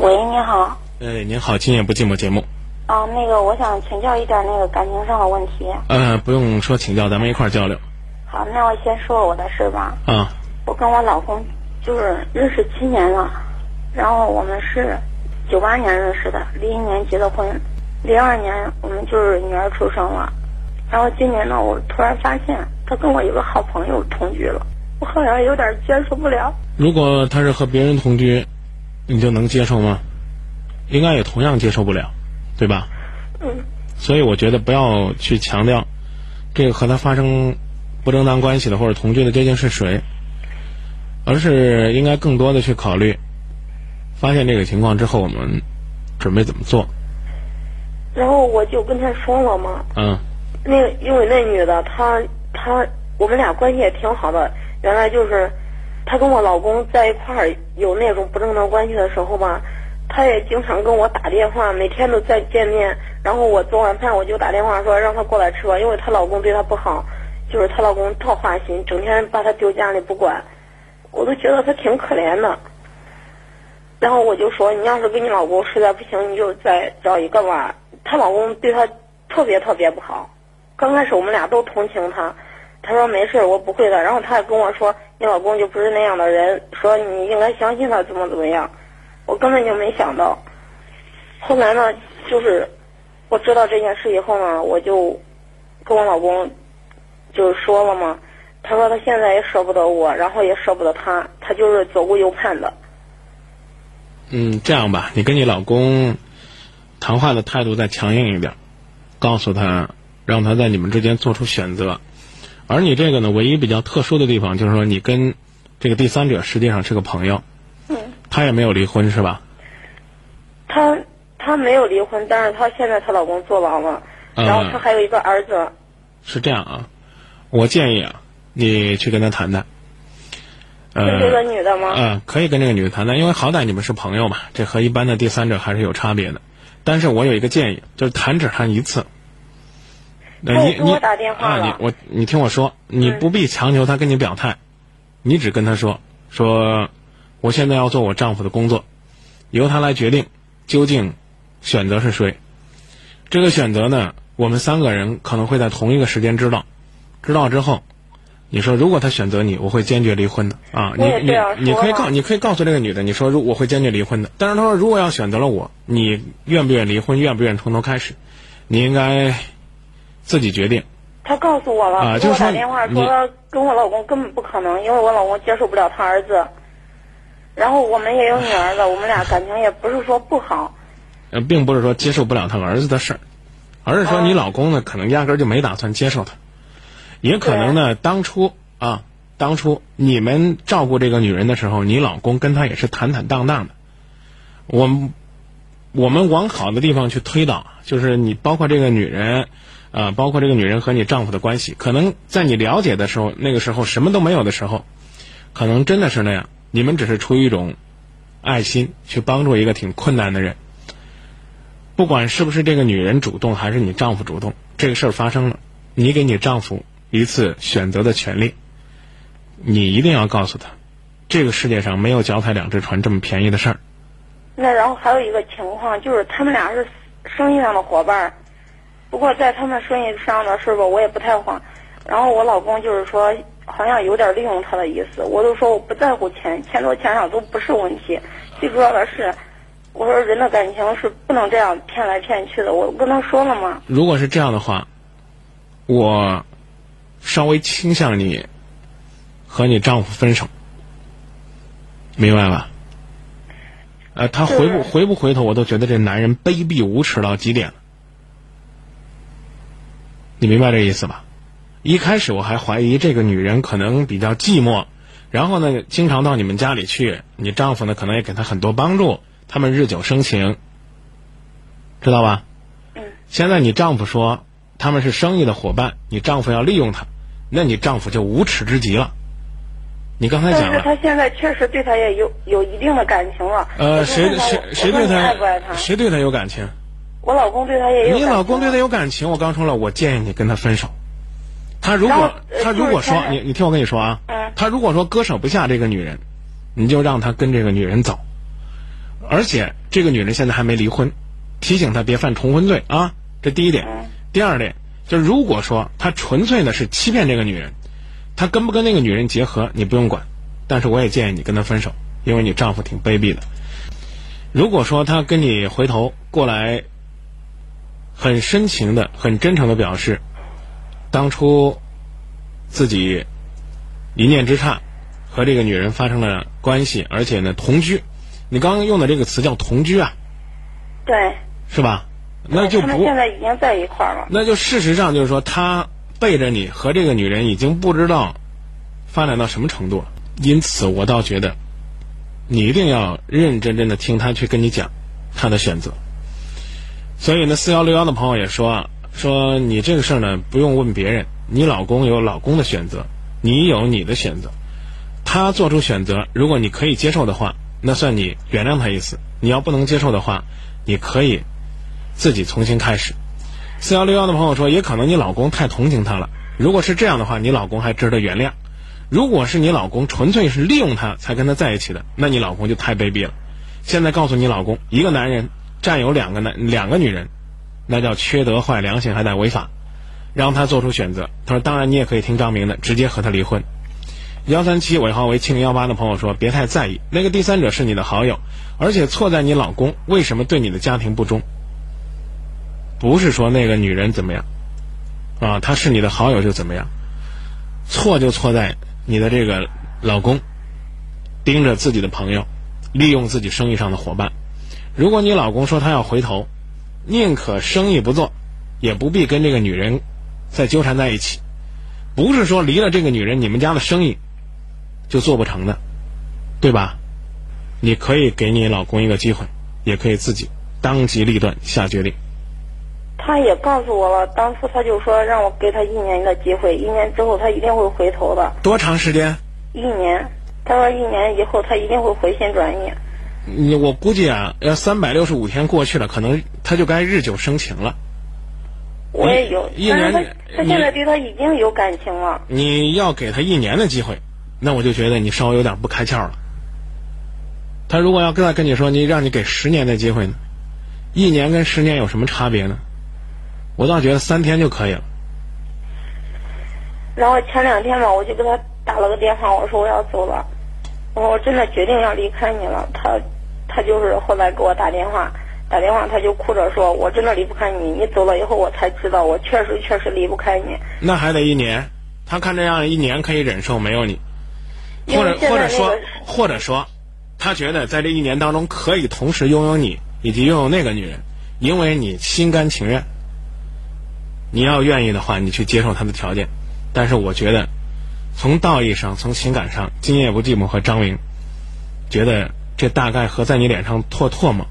喂，你好。呃，您好，今夜不寂寞节目。啊，那个，我想请教一点那个感情上的问题。呃，不用说请教，咱们一块儿交流。好，那我先说我的事吧。啊，我跟我老公就是认识七年了，然后我们是九八年认识的，零一年结的婚，零二年我们就是女儿出生了，然后今年呢，我突然发现他跟我有个好朋友同居了，我好像有点接受不了。如果他是和别人同居，你就能接受吗？应该也同样接受不了，对吧？嗯。所以我觉得不要去强调这个和他发生不正当关系的或者同居的究竟是谁，而是应该更多的去考虑，发现这个情况之后我们准备怎么做。然后我就跟他说了嘛。嗯。那，因为那女的，她她我们俩关系也挺好的。原来就是，她跟我老公在一块儿有那种不正当关系的时候吧，她也经常跟我打电话，每天都在见面。然后我做完饭我就打电话说让她过来吃吧，因为她老公对她不好，就是她老公特花心，整天把她丢家里不管，我都觉得她挺可怜的。然后我就说，你要是跟你老公实在不行，你就再找一个吧。她老公对她特别特别不好。刚开始我们俩都同情她，他说没事，我不会的。然后他还跟我说，你老公就不是那样的人，说你应该相信他，怎么怎么样。我根本就没想到。后来呢，就是我知道这件事以后呢，我就跟我老公就说了嘛。他说他现在也舍不得我，然后也舍不得他，他就是左顾右盼的。嗯，这样吧，你跟你老公谈话的态度再强硬一点，告诉他。让他在你们之间做出选择，而你这个呢，唯一比较特殊的地方就是说，你跟这个第三者实际上是个朋友，嗯，他也没有离婚是吧？他他没有离婚，但是他现在她老公坐牢了，然后他还有一个儿子。是这样啊，我建议啊，你去跟他谈谈。跟这个女的吗？嗯，可以跟这个女的谈谈，因为好歹你们是朋友嘛，这和一般的第三者还是有差别的。但是我有一个建议，就是谈只谈一次。你你啊，你我你听我说，你不必强求他跟你表态，你只跟他说说，我现在要做我丈夫的工作，由他来决定究竟选择是谁。这个选择呢，我们三个人可能会在同一个时间知道，知道之后，你说如果他选择你，我会坚决离婚的啊。你你你可以告你可以告诉这个女的，你说如我会坚决离婚的。但是他说如果要选择了我，你愿不愿意离婚，愿不愿意从头开始，你应该。自己决定。他告诉我了，给我打电话说跟我老公根本不可能，因为我老公接受不了他儿子。然后我们也有女儿了，我们俩感情也不是说不好。呃，并不是说接受不了他儿子的事儿，而是说你老公呢，可能压根儿就没打算接受他。也可能呢，当初啊，当初你们照顾这个女人的时候，你老公跟她也是坦坦荡荡的。我们我们往好的地方去推导，就是你包括这个女人。啊，包括这个女人和你丈夫的关系，可能在你了解的时候，那个时候什么都没有的时候，可能真的是那样。你们只是出于一种爱心去帮助一个挺困难的人。不管是不是这个女人主动，还是你丈夫主动，这个事儿发生了，你给你丈夫一次选择的权利，你一定要告诉他，这个世界上没有脚踩两只船这么便宜的事儿。那然后还有一个情况，就是他们俩是生意上的伙伴。不过在他们生意上的事吧，我也不太慌。然后我老公就是说，好像有点利用他的意思。我都说我不在乎钱，钱多钱少都不是问题。最主要的是，我说人的感情是不能这样骗来骗去的。我跟他说了吗？如果是这样的话，我稍微倾向你和你丈夫分手，明白吧？呃，他回不回不回头，我都觉得这男人卑鄙无耻到极点了。你明白这意思吧？一开始我还怀疑这个女人可能比较寂寞，然后呢，经常到你们家里去。你丈夫呢，可能也给她很多帮助，他们日久生情，知道吧？嗯。现在你丈夫说他们是生意的伙伴，你丈夫要利用她，那你丈夫就无耻之极了。你刚才讲了。但是他现在确实对他也有有一定的感情了。呃，谁谁谁对他？谁对他有感情？我老公对他也有。你老公对他有感情，我刚说了，我建议你跟他分手。他如果他如果说你你听我跟你说啊，他如果说割舍不下这个女人，你就让他跟这个女人走。而且这个女人现在还没离婚，提醒他别犯重婚罪啊。这第一点。第二点，就是如果说他纯粹的是欺骗这个女人，他跟不跟那个女人结合你不用管，但是我也建议你跟他分手，因为你丈夫挺卑鄙的。如果说他跟你回头过来，很深情的、很真诚的表示，当初自己一念之差和这个女人发生了关系，而且呢同居，你刚刚用的这个词叫同居啊，对，是吧？那就不，他们现在已经在一块儿了。那就事实上就是说，他背着你和这个女人已经不知道发展到什么程度了。因此，我倒觉得你一定要认认真真的听他去跟你讲他的选择。所以呢，四幺六幺的朋友也说啊说你这个事儿呢，不用问别人，你老公有老公的选择，你有你的选择。他做出选择，如果你可以接受的话，那算你原谅他一次；你要不能接受的话，你可以。自己重新开始。四幺六幺的朋友说，也可能你老公太同情她了。如果是这样的话，你老公还值得原谅；如果是你老公纯粹是利用她才跟她在一起的，那你老公就太卑鄙了。现在告诉你老公，一个男人占有两个男两个女人，那叫缺德坏良心还带违法，让他做出选择。他说，当然你也可以听张明的，直接和他离婚。幺三七尾号为七零幺八的朋友说，别太在意，那个第三者是你的好友，而且错在你老公为什么对你的家庭不忠。不是说那个女人怎么样，啊，她是你的好友就怎么样，错就错在你的这个老公盯着自己的朋友，利用自己生意上的伙伴。如果你老公说他要回头，宁可生意不做，也不必跟这个女人再纠缠在一起。不是说离了这个女人，你们家的生意就做不成的，对吧？你可以给你老公一个机会，也可以自己当机立断下决定。他也告诉我了，当初他就说让我给他一年的机会，一年之后他一定会回头的。多长时间？一年。他说一年以后他一定会回心转意。你我估计啊，要三百六十五天过去了，可能他就该日久生情了。我也有，一年他他现在对他已经有感情了。你要给他一年的机会，那我就觉得你稍微有点不开窍了。他如果要跟他跟你说，你让你给十年的机会呢？一年跟十年有什么差别呢？我倒觉得三天就可以了。然后前两天吧，我就给他打了个电话，我说我要走了，我说我真的决定要离开你了。他，他就是后来给我打电话，打电话他就哭着说，我真的离不开你，你走了以后我才知道，我确实确实离不开你。那还得一年，他看这样一年可以忍受没有你，或者或者说或者说，他觉得在这一年当中可以同时拥有你以及拥有那个女人，因为你心甘情愿。你要愿意的话，你去接受他的条件，但是我觉得，从道义上、从情感上，今夜不寂寞和张明，觉得这大概和在你脸上唾唾沫，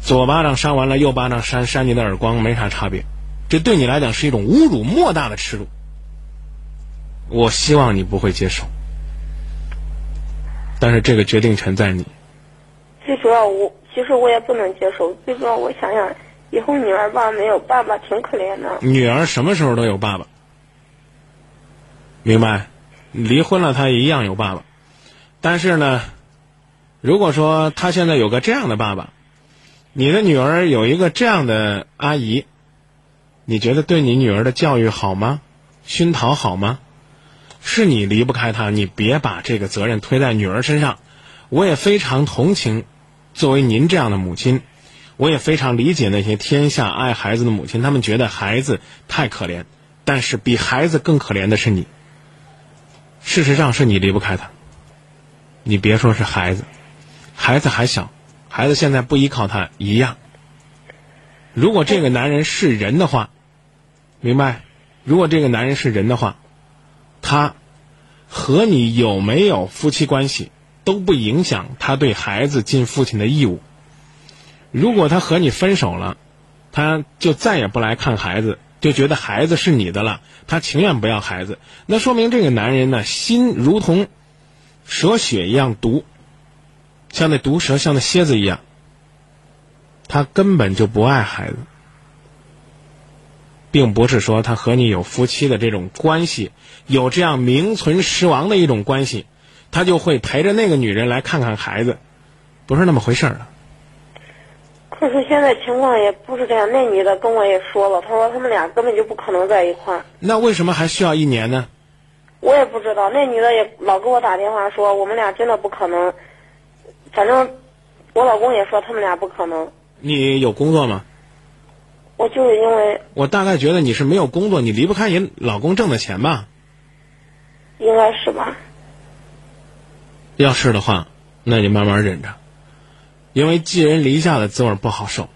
左巴掌扇完了，右巴掌扇扇你的耳光没啥差别，这对你来讲是一种侮辱莫大的耻辱。我希望你不会接受，但是这个决定权在你。最主要，我其实我也不能接受。最主要，我想想。以后女儿吧没有爸爸，挺可怜的。女儿什么时候都有爸爸，明白？离婚了，她一样有爸爸。但是呢，如果说她现在有个这样的爸爸，你的女儿有一个这样的阿姨，你觉得对你女儿的教育好吗？熏陶好吗？是你离不开她，你别把这个责任推在女儿身上。我也非常同情，作为您这样的母亲。我也非常理解那些天下爱孩子的母亲，他们觉得孩子太可怜，但是比孩子更可怜的是你。事实上是你离不开他。你别说是孩子，孩子还小，孩子现在不依靠他一样。如果这个男人是人的话，明白？如果这个男人是人的话，他和你有没有夫妻关系都不影响他对孩子尽父亲的义务。如果他和你分手了，他就再也不来看孩子，就觉得孩子是你的了，他情愿不要孩子，那说明这个男人呢，心如同蛇血一样毒，像那毒蛇，像那蝎子一样，他根本就不爱孩子，并不是说他和你有夫妻的这种关系，有这样名存实亡的一种关系，他就会陪着那个女人来看看孩子。不是那么回事儿了。可是现在情况也不是这样，那女的跟我也说了，她说他们俩根本就不可能在一块儿。那为什么还需要一年呢？我也不知道，那女的也老给我打电话说我们俩真的不可能。反正我老公也说他们俩不可能。你有工作吗？我就是因为我大概觉得你是没有工作，你离不开你老公挣的钱吧？应该是吧。要是的话，那你慢慢忍着，因为寄人篱下的滋味不好受，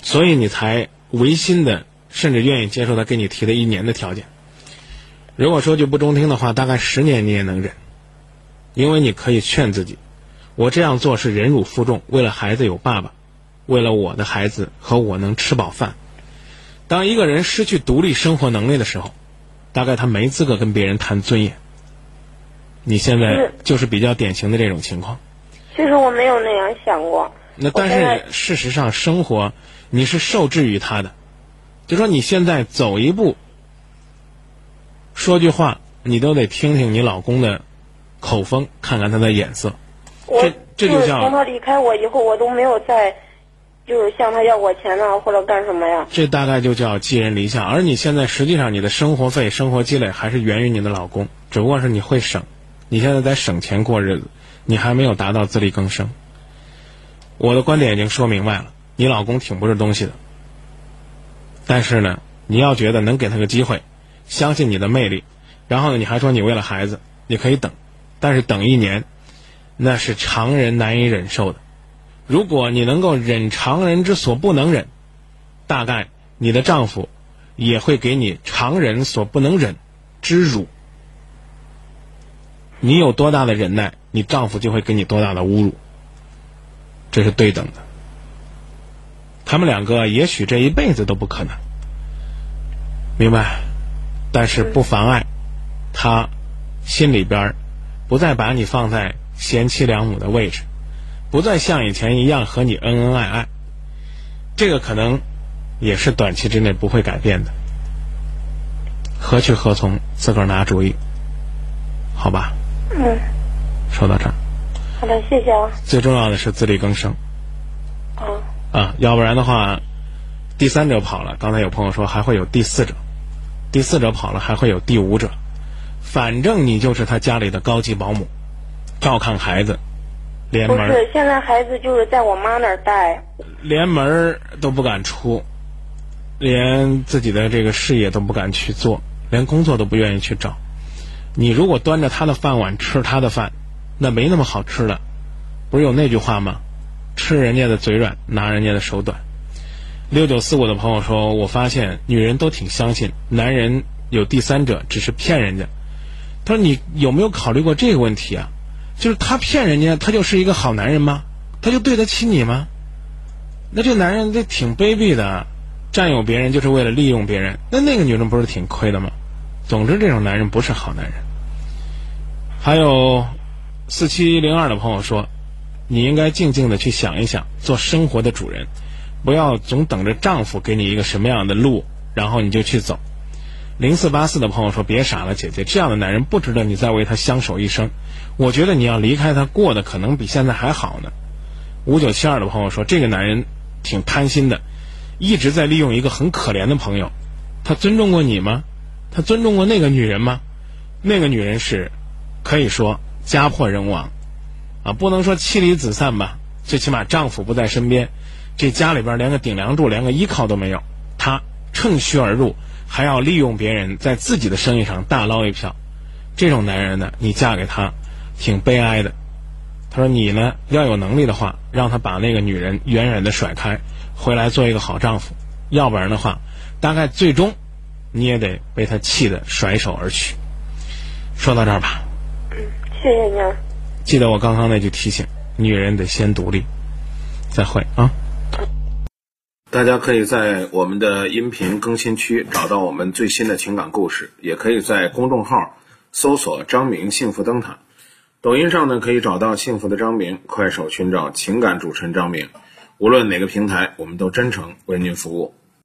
所以你才违心的，甚至愿意接受他给你提的一年的条件。如果说句不中听的话，大概十年你也能忍，因为你可以劝自己，我这样做是忍辱负重，为了孩子有爸爸。为了我的孩子和我能吃饱饭，当一个人失去独立生活能力的时候，大概他没资格跟别人谈尊严。你现在就是比较典型的这种情况。其实我没有那样想过。那但是事实上，生活你是受制于他的，就说你现在走一步，说句话，你都得听听你老公的口风，看看他的眼色。这这就叫从他离开我以后，我都没有再。就是向他要过钱呢，或者干什么呀？这大概就叫寄人篱下。而你现在实际上你的生活费、生活积累还是源于你的老公，只不过是你会省。你现在在省钱过日子，你还没有达到自力更生。我的观点已经说明白了，你老公挺不是东西的。但是呢，你要觉得能给他个机会，相信你的魅力，然后呢，你还说你为了孩子，你可以等，但是等一年，那是常人难以忍受的。如果你能够忍常人之所不能忍，大概你的丈夫也会给你常人所不能忍之辱。你有多大的忍耐，你丈夫就会给你多大的侮辱。这是对等的。他们两个也许这一辈子都不可能，明白？但是不妨碍他心里边不再把你放在贤妻良母的位置。不再像以前一样和你恩恩爱爱，这个可能也是短期之内不会改变的。何去何从，自个儿拿主意，好吧？嗯。说到这儿。好的，谢谢啊。最重要的是自力更生。啊。啊，要不然的话，第三者跑了，刚才有朋友说还会有第四者，第四者跑了还会有第五者，反正你就是他家里的高级保姆，照看孩子。不是，现在孩子就是在我妈那儿带，连门都不敢出，连自己的这个事业都不敢去做，连工作都不愿意去找。你如果端着他的饭碗吃他的饭，那没那么好吃的。不是有那句话吗？吃人家的嘴软，拿人家的手短。六九四五的朋友说，我发现女人都挺相信男人有第三者，只是骗人家。他说，你有没有考虑过这个问题啊？就是他骗人家，他就是一个好男人吗？他就对得起你吗？那这男人这挺卑鄙的，占有别人就是为了利用别人。那那个女人不是挺亏的吗？总之，这种男人不是好男人。还有四七零二的朋友说，你应该静静的去想一想，做生活的主人，不要总等着丈夫给你一个什么样的路，然后你就去走。零四八四的朋友说：“别傻了，姐姐，这样的男人不值得你再为他相守一生。我觉得你要离开他，过得可能比现在还好呢。”五九七二的朋友说：“这个男人挺贪心的，一直在利用一个很可怜的朋友。他尊重过你吗？他尊重过那个女人吗？那个女人是，可以说家破人亡，啊，不能说妻离子散吧，最起码丈夫不在身边，这家里边连个顶梁柱、连个依靠都没有。他趁虚而入。”还要利用别人在自己的生意上大捞一票，这种男人呢，你嫁给他，挺悲哀的。他说：“你呢，要有能力的话，让他把那个女人远远的甩开，回来做一个好丈夫。要不然的话，大概最终你也得被他气得甩手而去。”说到这儿吧。嗯，谢谢您。记得我刚刚那句提醒：女人得先独立。再会啊。大家可以在我们的音频更新区找到我们最新的情感故事，也可以在公众号搜索“张明幸福灯塔”。抖音上呢可以找到幸福的张明，快手寻找情感主持人张明。无论哪个平台，我们都真诚为您服务。